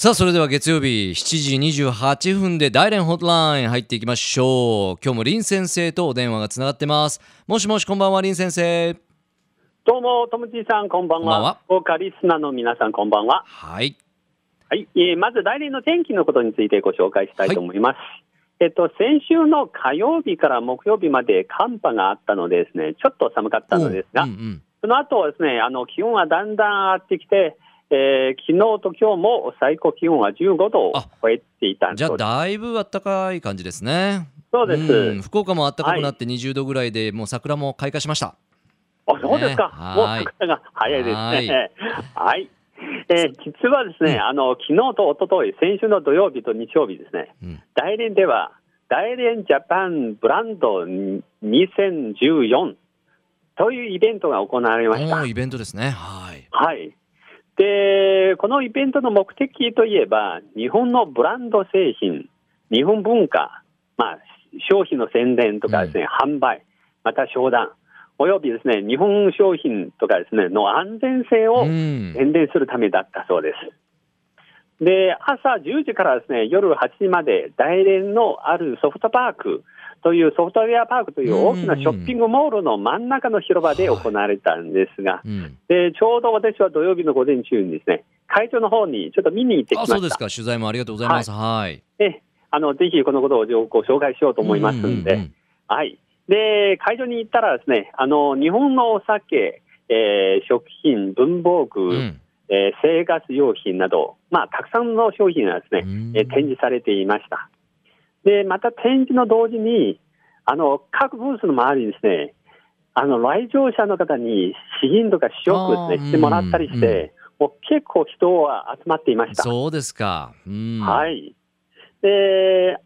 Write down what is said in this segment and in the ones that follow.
さあそれでは月曜日7時28分で大連ホットライン入っていきましょう。今日も林先生とお電話がつながってます。もしもしこんばんは林先生。どうも、ともちさん、こんばんは。こんばんは。豪華リスナーの皆さん、こんばんは。はい。はい、えーまず来年の天気のことについてご紹介したいと思います。えっと、先週の火曜日から木曜日まで寒波があったのでですね、ちょっと寒かったのですが、うんうん。その後はですね、あの、気温はだんだん上がってきて、えー昨日と今日も最高気温は15度をあ超えていたじゃあ。だいぶ暖かい感じですねそうです。うん福岡も暖かくなって20度ぐらいで、もう桜も開花しましたあ、そうですか。もうねはい桜が早いですはいね。はい。えー実はですね、うんあの、昨日と一昨日先週の土曜日と日曜日ですね、うん大連では、大連ジャパンブランド2014というイベントが行われました。イベントですねはいはい。で、このイベントの目的といえば、日本のブランド製品、日本文化、まあ、商品の宣伝とかですね、販売、また商談、およびですね、日本商品とかですね、の安全性をうん宣伝するためだったそうです。で、朝10時からですね、夜8時まで、大連のあるソフトパークというソフトウェアパークという大きなショッピングモールの真ん中の広場で行われたんですが、うん。で、ちょうど私は土曜日の午前中にですね、会場の方にちょっと見に行ってきました。あそうですか。取材もありがとうございます。はい。であの、ぜひこのことをご紹介しようと思いますんで、ううはい。で、会場に行ったらですね、あの、日本のお酒、えー食品、文房具、うんうんえー生活用品など、まあ、たくさんの商品がですね、うんえー展示されていました。で、また展示の同時に、あの、各ブースの周りにですね、あの、来場者の方に試飲とか試食ですね、してもらったりして、もう結構人は集まっていました。そうですかうんはい。で、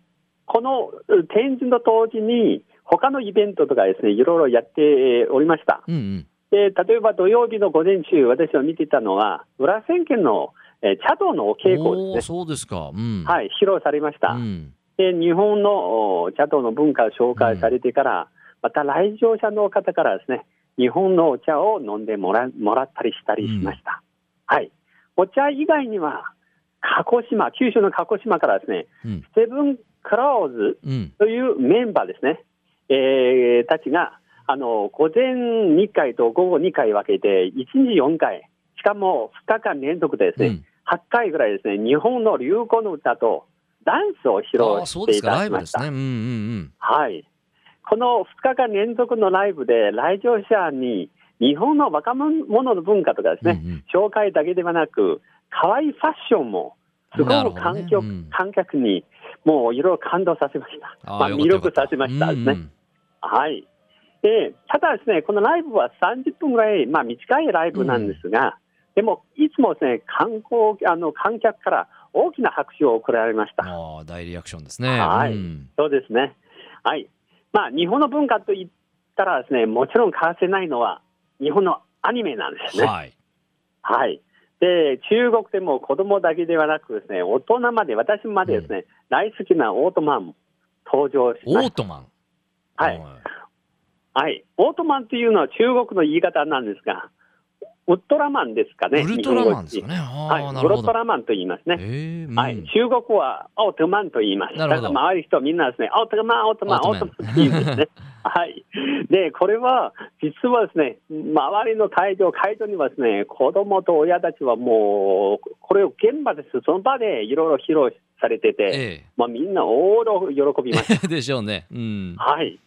このう展示の当時に、他のイベントとかですね、いろいろやっておりました。うんうんで、例えば土曜日の午前中、私は見ていたのは、裏千家の、えー茶道のお稽古ですね。そうですかうんはい、披露されました。うんで、日本のお茶道の文化を紹介されてから、また来場者の方からですね、日本のお茶を飲んでもらもらったりしたりしました。はい。お茶以外には、鹿児島、九州の鹿児島からですね、うんセブンクローズうんというメンバーですね、えーたちが、あの、午前2回と午後2回分けて、1日4回、しかも2日間連続でですね、うん8回ぐらいですね、日本の流行の歌とダンスを披露していたライブですだきました。ねうんうんはい。この2日間連続のライブで、来場者に日本の若者の文化とかですね、うんうん紹介だけではなく、可愛いファッションも、すごく観客,、ねうん観客にもういろいろ感動させました。あーまあ、魅力させましたですね。うんはい。で、ただですね、このライブは30分ぐらい、まあ短いライブなんですが、でも、いつもですね、観光、あの、観客から大きな拍手を送られました。ああ大リアクションですねはいうんそうですね。はい。まあ、日本の文化といったらですね、もちろん欠かせないのは、日本のアニメなんですね。はいはい。で、中国でも子供だけではなくですね、大人まで、私までですね、大好きなオートマンも登場しオました。ートマン？はい。はい。オートマンというのは中国の言い方なんですが、ウルトラマンですかね。ウルトラマンですかね。はい。ウルトラマンと言いますね。ええはい、中国はオートマンと言います。だから周りの人はみんなですね、オートマン、オートマン、オオートマンって言うんですね。はい。で、これは、実はですね、周りの会場、会場にはですね、子供と親たちはもう、これを現場です。その場でいろいろ披露されてて、えまあみんな大喜びました。え でしょうねうんはい。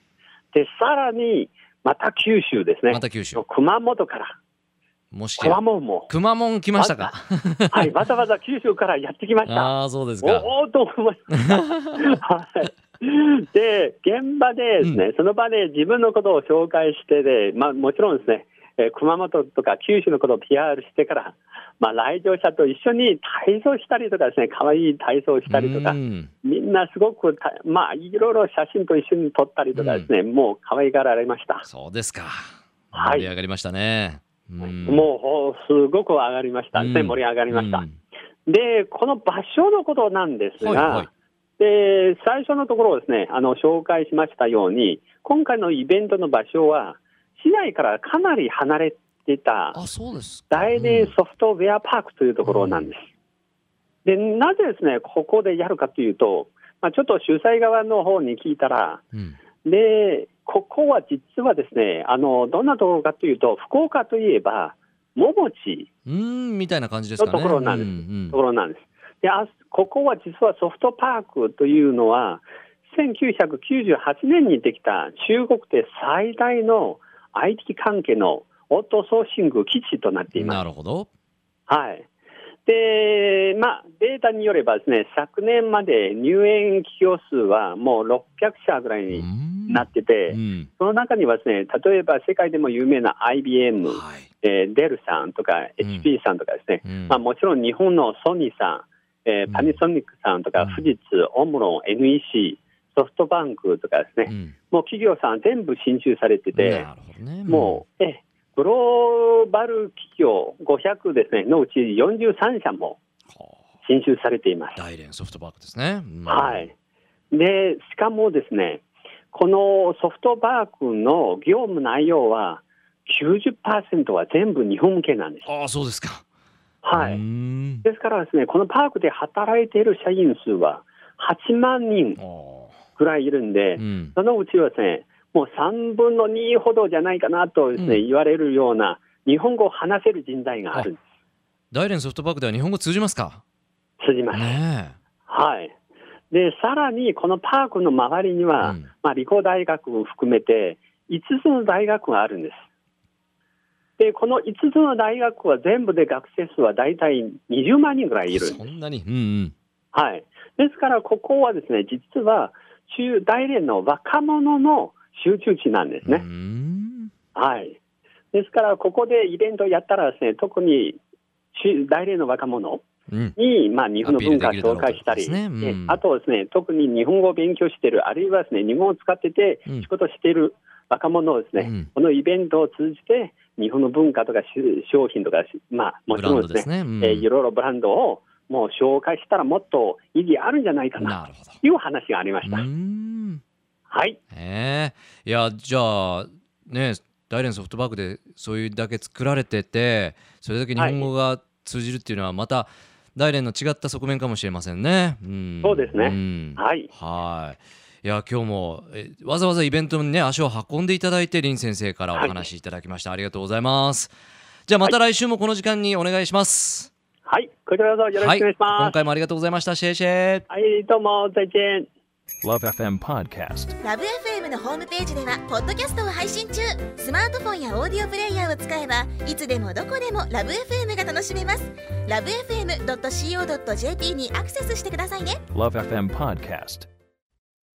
で、さらに、また九州ですね。また九州。熊本から、もしや熊本も、くまモン来ましたか？はい、わざわざ九州からやってきました。ああそうですか。おおと思いました。はい、で、現場でですね、その場で自分のことを紹介してで、まあ、もちろんですね、えー熊本とか九州のことを PR してから、まあ、来場者と一緒に体操したりとかですね、可愛い体操したりとかう、ん。みんなすごくた、まあ、いろいろ写真と一緒に撮ったりとかですね、もう可愛がられました。そうですか。はい。盛り上がりましたね。うん。もうほすごく上がりました。ね、うん。盛り上がりました。うん。で、この場所のことなんですが、はいはい。で最初のところですね、あの紹介しましたように、今回のイベントの場所は、市内からかなり離れてたあそうですか大連ソフトウェアパークというところなんです。でなぜですね、ここでやるかというと、まあ、ちょっと主催側の方に聞いたら、うんで、ここは実はですね、あの、どんなところかというと、福岡といえば、桃地うーんみたいな感じですかね。のところなんですうんところなんです。で、あここは実はソフトパークというのは、1998年にできた中国で最大の IT 関係のオートソーシング基地となってうんいます。なるほど。はい。で、まあ、データによればですね、昨年まで入園企業数はもう600社ぐらいうにんなってて、うんその中にはですね、例えば世界でも有名な IBM、はい。えーデルさんとかうん HP さんとかですね、うんまあ、もちろん日本のソニーさん、えーうんパナソニックさんとか、うん富士通、オムロン、NEC、ソフトバンクとかですね、うんもう企業さん全部進駐されてて、ね。もう、えグローバル企業500ですね、のうち43社も進駐されています。大連ソフトバンクですね。うんはい。で、しかもですね、このソフトバンクの業務内容は90%は全部日本向けなんです。ああ、そうですか。はい。ですからですね、このパークで働いている社員数は8万人あぐらいいるんで、ーうんそのうちはですね、もう3分の2ほどじゃないかなとですね、うん言われるような日本語を話せる人材があるんで大連ソフトバンクでは日本語通じますか？す。通じます。ねはい。で、さらにこのパークの周りには、うんまあ、理工大学を含めて5つの大学があるんです。で、この5つの大学は全部で学生数は大体20万人ぐらいえ。いる。そんなに？うんうん。はい。ですから、ここはですね、実は、中大連の若者の集中地なんですね。んはい。ですから、ここでイベントをやったらですね、特に中大連の若者うん。に、まあ、日本の文化を紹介したり、ねうんであとはですね、特に日本語を勉強している、あるいはですね、日本を使っててうん仕事している若者をですね、うんこのイベントを通じて、日本の文化とかし商品とか、まあ、もちろんですすね。うんえーいろいろブランドをもう紹介したらもっと意義あるんじゃないかな。という話がありました。はい。ええいやじゃあね大連ソフトバンクでそういうだけ作られててそれだけ日本語が通じるっていうのはまた大連の違った側面かもしれませんね。うん、そうですねんはい。はい。いや今日もえわざわざイベントにね足を運んでいただいて林先生からお話しいただきました、ありがとうございます。じゃあまた来週もこの時間にお願いします。はい。こちらこそよろしくお願いしはい、今ます。回もありがとうございました。シェイシェイ。はい、どうも、再見。Love FM Podcast. ラブ f m のホームページではポッドキャストを配信中スマートフォンやオーディオプレイヤーを使えばいつでもどこでもラブ f m が楽しめますラブ FM.co.jp にアクセスしてくださいね Love FM Podcast.